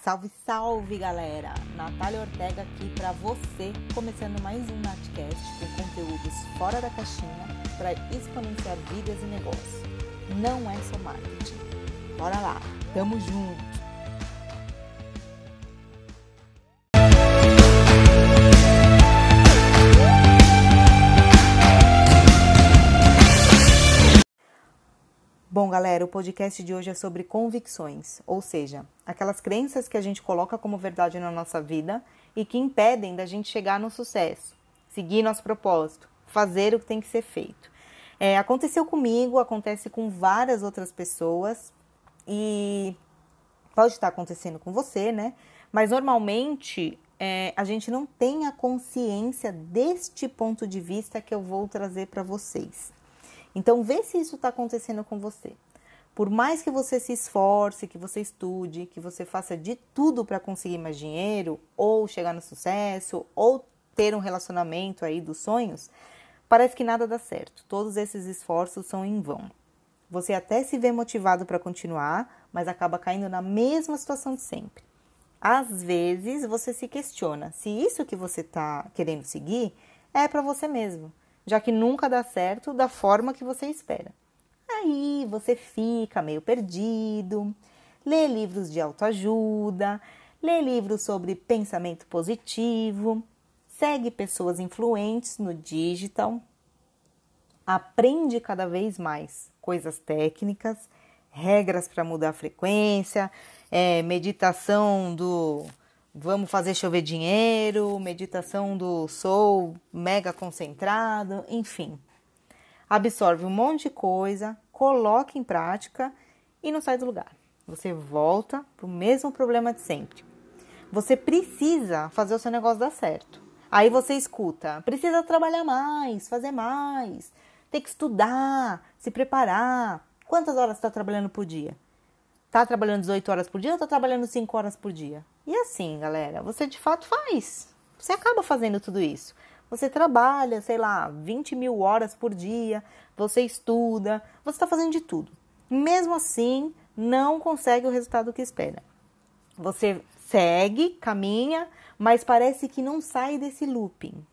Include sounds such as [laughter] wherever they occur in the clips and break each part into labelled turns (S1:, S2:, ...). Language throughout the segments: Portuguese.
S1: Salve, salve, galera! Natália Ortega aqui para você, começando mais um Natcast com conteúdos fora da caixinha para exponenciar vidas e negócios. Não é só marketing. Bora lá, tamo junto! Bom, galera, o podcast de hoje é sobre convicções, ou seja, aquelas crenças que a gente coloca como verdade na nossa vida e que impedem da gente chegar no sucesso, seguir nosso propósito, fazer o que tem que ser feito. É, aconteceu comigo, acontece com várias outras pessoas e pode estar acontecendo com você, né? Mas normalmente é, a gente não tem a consciência deste ponto de vista que eu vou trazer para vocês. Então, vê se isso está acontecendo com você. Por mais que você se esforce, que você estude, que você faça de tudo para conseguir mais dinheiro, ou chegar no sucesso, ou ter um relacionamento aí dos sonhos, parece que nada dá certo. Todos esses esforços são em vão. Você até se vê motivado para continuar, mas acaba caindo na mesma situação de sempre. Às vezes você se questiona se isso que você está querendo seguir é para você mesmo já que nunca dá certo da forma que você espera. Aí você fica meio perdido, lê livros de autoajuda, lê livros sobre pensamento positivo, segue pessoas influentes no digital, aprende cada vez mais coisas técnicas, regras para mudar a frequência, é, meditação do Vamos fazer chover dinheiro, meditação do sou mega concentrado, enfim. Absorve um monte de coisa, coloca em prática e não sai do lugar. Você volta para o mesmo problema de sempre. Você precisa fazer o seu negócio dar certo. Aí você escuta, precisa trabalhar mais, fazer mais, tem que estudar, se preparar. Quantas horas está trabalhando por dia? Está trabalhando 18 horas por dia ou está trabalhando 5 horas por dia? E assim, galera, você de fato faz. Você acaba fazendo tudo isso. Você trabalha, sei lá, 20 mil horas por dia, você estuda, você está fazendo de tudo. Mesmo assim, não consegue o resultado que espera. Você segue, caminha, mas parece que não sai desse looping.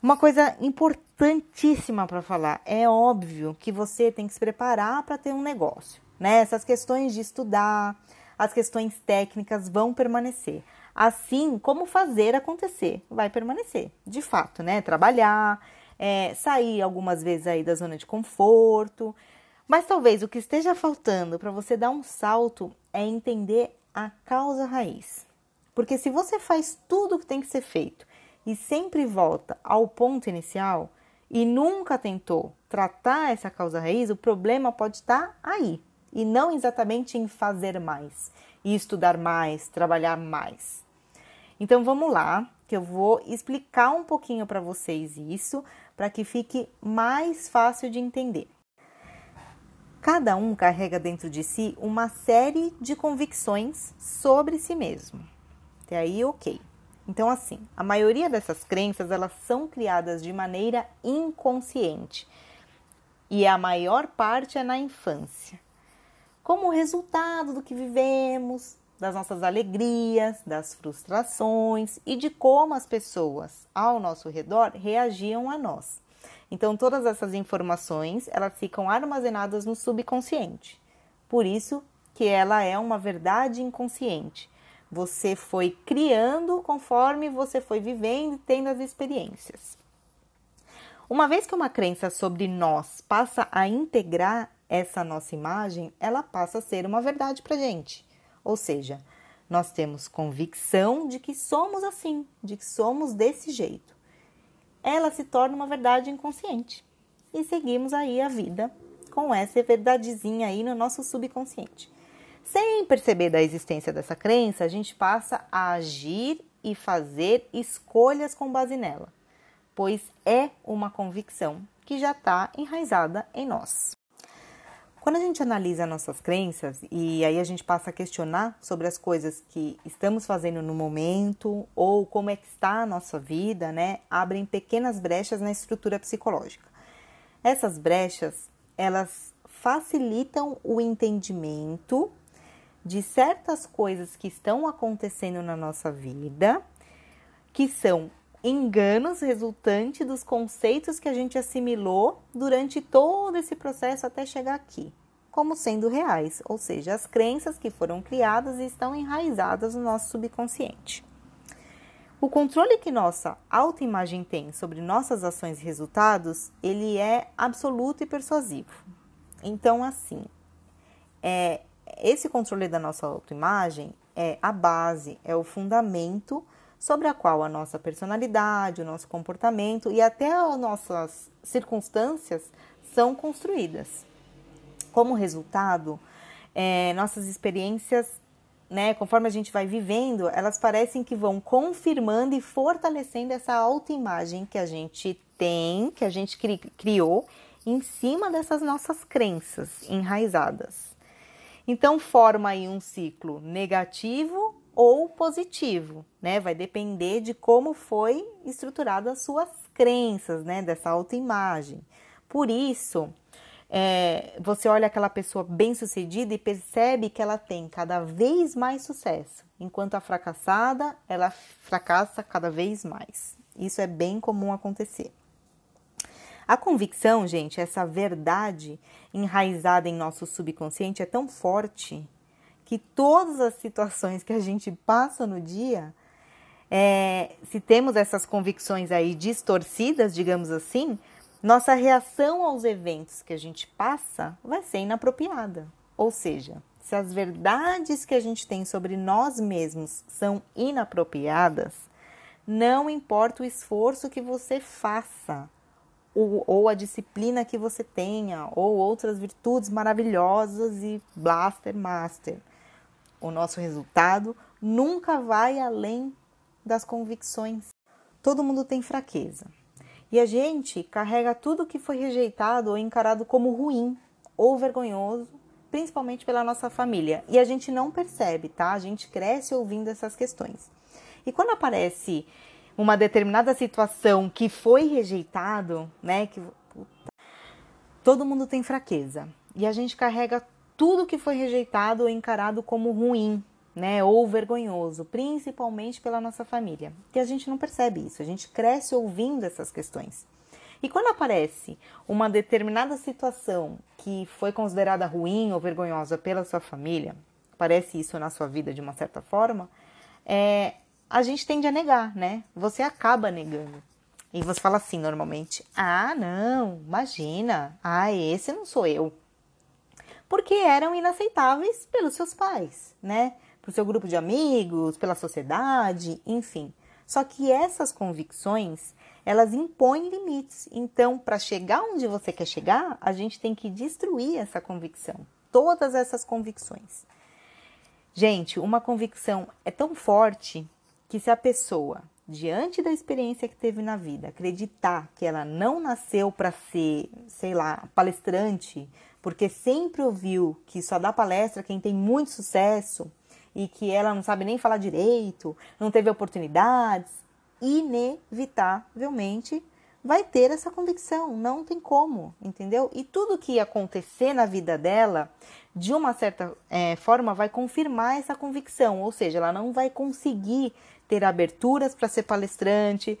S1: Uma coisa importantíssima para falar: é óbvio que você tem que se preparar para ter um negócio. Né? Essas questões de estudar, as questões técnicas vão permanecer. Assim, como fazer acontecer vai permanecer, de fato, né? Trabalhar, é, sair algumas vezes aí da zona de conforto. Mas talvez o que esteja faltando para você dar um salto é entender a causa raiz. Porque se você faz tudo o que tem que ser feito e sempre volta ao ponto inicial e nunca tentou tratar essa causa raiz, o problema pode estar aí, e não exatamente em fazer mais, e estudar mais, trabalhar mais. Então vamos lá, que eu vou explicar um pouquinho para vocês isso, para que fique mais fácil de entender. Cada um carrega dentro de si uma série de convicções sobre si mesmo. Até aí, ok. Então, assim, a maioria dessas crenças elas são criadas de maneira inconsciente e a maior parte é na infância como resultado do que vivemos, das nossas alegrias, das frustrações e de como as pessoas ao nosso redor reagiam a nós. Então todas essas informações, elas ficam armazenadas no subconsciente. Por isso que ela é uma verdade inconsciente. Você foi criando conforme você foi vivendo e tendo as experiências. Uma vez que uma crença sobre nós passa a integrar essa nossa imagem, ela passa a ser uma verdade para gente. Ou seja, nós temos convicção de que somos assim, de que somos desse jeito. Ela se torna uma verdade inconsciente e seguimos aí a vida com essa verdadezinha aí no nosso subconsciente. Sem perceber da existência dessa crença, a gente passa a agir e fazer escolhas com base nela, pois é uma convicção que já está enraizada em nós. Quando a gente analisa nossas crenças e aí a gente passa a questionar sobre as coisas que estamos fazendo no momento ou como é que está a nossa vida, né, abrem pequenas brechas na estrutura psicológica. Essas brechas, elas facilitam o entendimento de certas coisas que estão acontecendo na nossa vida, que são enganos resultantes dos conceitos que a gente assimilou durante todo esse processo até chegar aqui, como sendo reais, ou seja, as crenças que foram criadas e estão enraizadas no nosso subconsciente. O controle que nossa autoimagem tem sobre nossas ações e resultados, ele é absoluto e persuasivo. Então, assim, é, esse controle da nossa autoimagem é a base, é o fundamento sobre a qual a nossa personalidade, o nosso comportamento e até as nossas circunstâncias são construídas. Como resultado, é, nossas experiências, né, conforme a gente vai vivendo, elas parecem que vão confirmando e fortalecendo essa autoimagem que a gente tem, que a gente cri criou em cima dessas nossas crenças enraizadas. Então forma aí um ciclo negativo ou positivo, né? Vai depender de como foi estruturada as suas crenças, né? Dessa autoimagem. Por isso, é, você olha aquela pessoa bem sucedida e percebe que ela tem cada vez mais sucesso, enquanto a fracassada ela fracassa cada vez mais. Isso é bem comum acontecer. A convicção, gente, essa verdade enraizada em nosso subconsciente é tão forte que todas as situações que a gente passa no dia, é, se temos essas convicções aí distorcidas, digamos assim, nossa reação aos eventos que a gente passa vai ser inapropriada. Ou seja, se as verdades que a gente tem sobre nós mesmos são inapropriadas, não importa o esforço que você faça, ou, ou, a disciplina que você tenha, ou outras virtudes maravilhosas e blaster master o nosso resultado nunca vai além das convicções. Todo mundo tem fraqueza. E a gente carrega tudo que foi rejeitado ou encarado como ruim ou vergonhoso, principalmente pela nossa família. E a gente não percebe, tá? A gente cresce ouvindo essas questões. E quando aparece uma determinada situação que foi rejeitado, né, que todo mundo tem fraqueza. E a gente carrega tudo que foi rejeitado ou encarado como ruim, né, ou vergonhoso, principalmente pela nossa família. E a gente não percebe isso, a gente cresce ouvindo essas questões. E quando aparece uma determinada situação que foi considerada ruim ou vergonhosa pela sua família, aparece isso na sua vida de uma certa forma, é, a gente tende a negar, né? Você acaba negando. E você fala assim normalmente: ah, não, imagina, ah, esse não sou eu porque eram inaceitáveis pelos seus pais, né? Para o seu grupo de amigos, pela sociedade, enfim. Só que essas convicções, elas impõem limites. Então, para chegar onde você quer chegar, a gente tem que destruir essa convicção, todas essas convicções. Gente, uma convicção é tão forte que se a pessoa, diante da experiência que teve na vida, acreditar que ela não nasceu para ser, sei lá, palestrante, porque sempre ouviu que só dá palestra quem tem muito sucesso e que ela não sabe nem falar direito, não teve oportunidades, inevitavelmente vai ter essa convicção, não tem como, entendeu? E tudo que acontecer na vida dela, de uma certa é, forma, vai confirmar essa convicção, ou seja, ela não vai conseguir ter aberturas para ser palestrante,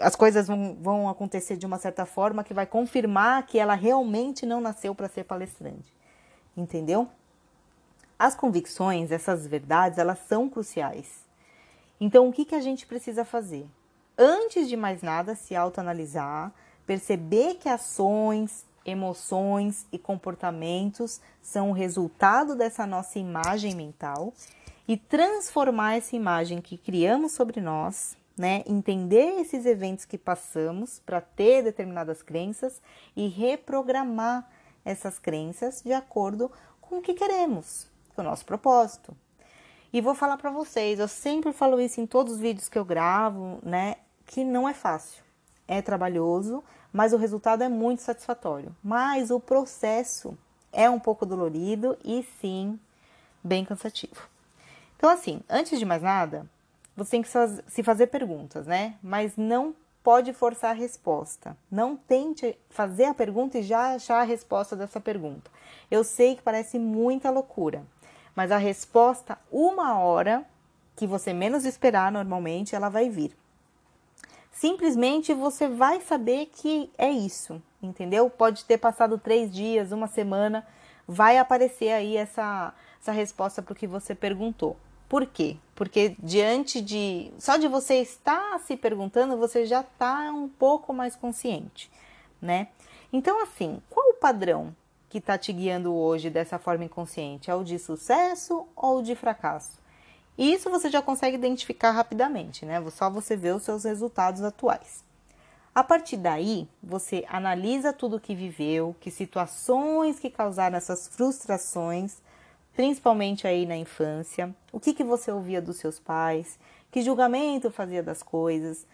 S1: as coisas vão, vão acontecer de uma certa forma que vai confirmar que ela realmente não nasceu para ser palestrante. Entendeu? As convicções, essas verdades, elas são cruciais. Então, o que, que a gente precisa fazer? Antes de mais nada, se autoanalisar, perceber que ações, emoções e comportamentos são o resultado dessa nossa imagem mental e transformar essa imagem que criamos sobre nós né? Entender esses eventos que passamos para ter determinadas crenças e reprogramar essas crenças de acordo com o que queremos, com o nosso propósito. E vou falar para vocês, eu sempre falo isso em todos os vídeos que eu gravo, né? Que não é fácil, é trabalhoso, mas o resultado é muito satisfatório. Mas o processo é um pouco dolorido e sim bem cansativo. Então, assim, antes de mais nada, você tem que se fazer perguntas, né? Mas não pode forçar a resposta. Não tente fazer a pergunta e já achar a resposta dessa pergunta. Eu sei que parece muita loucura, mas a resposta, uma hora que você menos esperar normalmente, ela vai vir. Simplesmente você vai saber que é isso, entendeu? Pode ter passado três dias, uma semana, vai aparecer aí essa, essa resposta para o que você perguntou. Por quê? Porque diante de. Só de você estar se perguntando, você já está um pouco mais consciente, né? Então, assim, qual o padrão que está te guiando hoje dessa forma inconsciente? É o de sucesso ou o de fracasso? E isso você já consegue identificar rapidamente, né? Só você vê os seus resultados atuais. A partir daí, você analisa tudo o que viveu, que situações que causaram essas frustrações, principalmente aí na infância, o que, que você ouvia dos seus pais, que julgamento fazia das coisas.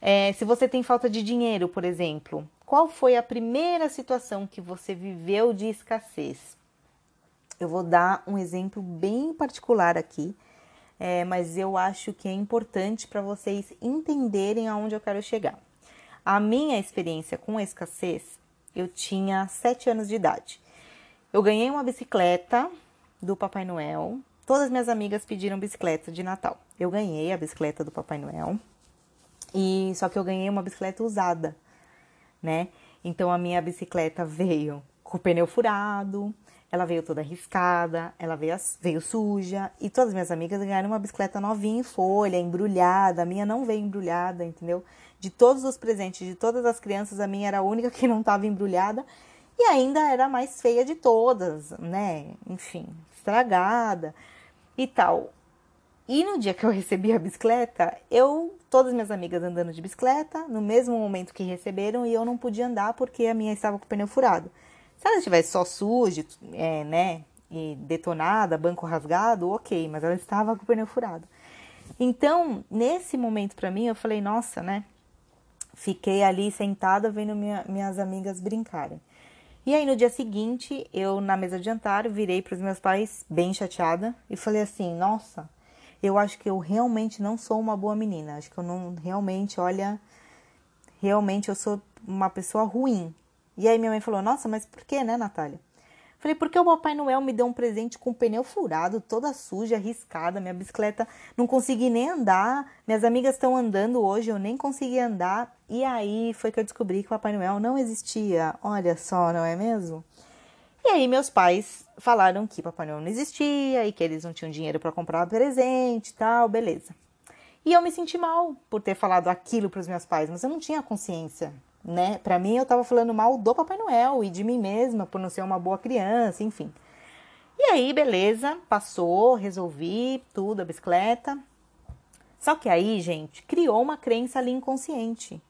S1: É, se você tem falta de dinheiro, por exemplo, qual foi a primeira situação que você viveu de escassez? Eu vou dar um exemplo bem particular aqui, é, mas eu acho que é importante para vocês entenderem aonde eu quero chegar. A minha experiência com a escassez, eu tinha 7 anos de idade. Eu ganhei uma bicicleta do Papai Noel. Todas minhas amigas pediram bicicleta de Natal. Eu ganhei a bicicleta do Papai Noel. E só que eu ganhei uma bicicleta usada, né? Então a minha bicicleta veio com o pneu furado, ela veio toda arriscada, ela veio, veio suja. E todas as minhas amigas ganharam uma bicicleta novinha em folha, embrulhada. A minha não veio embrulhada, entendeu? De todos os presentes de todas as crianças, a minha era a única que não estava embrulhada e ainda era mais feia de todas, né? Enfim, estragada e tal. E no dia que eu recebi a bicicleta, eu, todas minhas amigas andando de bicicleta, no mesmo momento que receberam, e eu não podia andar porque a minha estava com o pneu furado. Se ela estivesse só suja, é, né, e detonada, banco rasgado, ok, mas ela estava com o pneu furado. Então, nesse momento para mim, eu falei, nossa, né? Fiquei ali sentada vendo minha, minhas amigas brincarem. E aí no dia seguinte, eu na mesa de jantar virei para os meus pais bem chateada e falei assim: "Nossa, eu acho que eu realmente não sou uma boa menina. Acho que eu não realmente, olha, realmente eu sou uma pessoa ruim". E aí minha mãe falou: "Nossa, mas por que, né, Natália?" Falei, porque o Papai Noel me deu um presente com o pneu furado, toda suja, arriscada, minha bicicleta não consegui nem andar, minhas amigas estão andando hoje, eu nem consegui andar. E aí foi que eu descobri que o Papai Noel não existia. Olha só, não é mesmo? E aí meus pais falaram que Papai Noel não existia e que eles não tinham dinheiro para comprar presente e tal, beleza. E eu me senti mal por ter falado aquilo para os meus pais, mas eu não tinha consciência né? Para mim, eu estava falando mal do Papai Noel e de mim mesma por não ser uma boa criança, enfim. E aí, beleza, passou, resolvi tudo, a bicicleta. Só que aí, gente, criou uma crença ali inconsciente,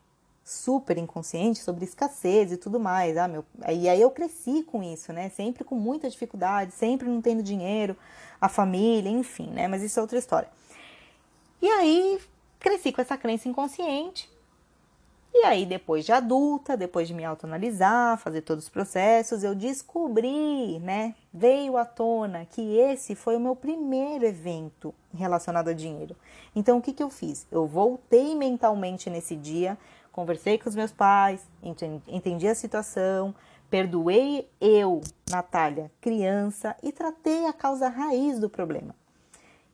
S1: super inconsciente sobre escassez e tudo mais. Ah, meu, e aí eu cresci com isso, né? Sempre com muita dificuldade, sempre não tendo dinheiro, a família, enfim, né? Mas isso é outra história. E aí cresci com essa crença inconsciente e aí, depois de adulta, depois de me autoanalisar, fazer todos os processos, eu descobri, né? Veio à tona que esse foi o meu primeiro evento relacionado a dinheiro. Então, o que, que eu fiz? Eu voltei mentalmente nesse dia, conversei com os meus pais, entendi a situação, perdoei eu, Natália, criança, e tratei a causa raiz do problema.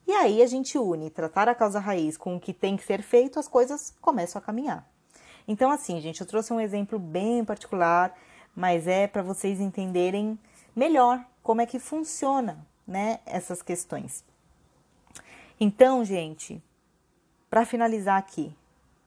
S1: E aí a gente une tratar a causa raiz com o que tem que ser feito, as coisas começam a caminhar. Então, assim, gente, eu trouxe um exemplo bem particular, mas é para vocês entenderem melhor como é que funciona, né, essas questões. Então, gente, para finalizar aqui,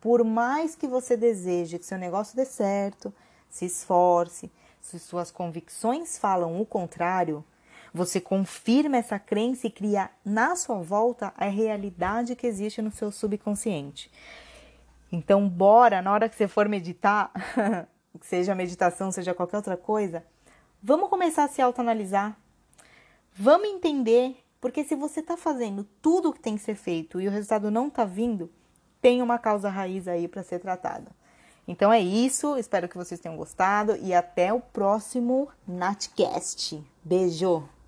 S1: por mais que você deseje que seu negócio dê certo, se esforce, se suas convicções falam o contrário, você confirma essa crença e cria na sua volta a realidade que existe no seu subconsciente. Então, bora, na hora que você for meditar, [laughs] seja meditação, seja qualquer outra coisa, vamos começar a se autoanalisar. Vamos entender, porque se você está fazendo tudo o que tem que ser feito e o resultado não está vindo, tem uma causa raiz aí para ser tratada. Então é isso, espero que vocês tenham gostado e até o próximo Natcast. Beijo!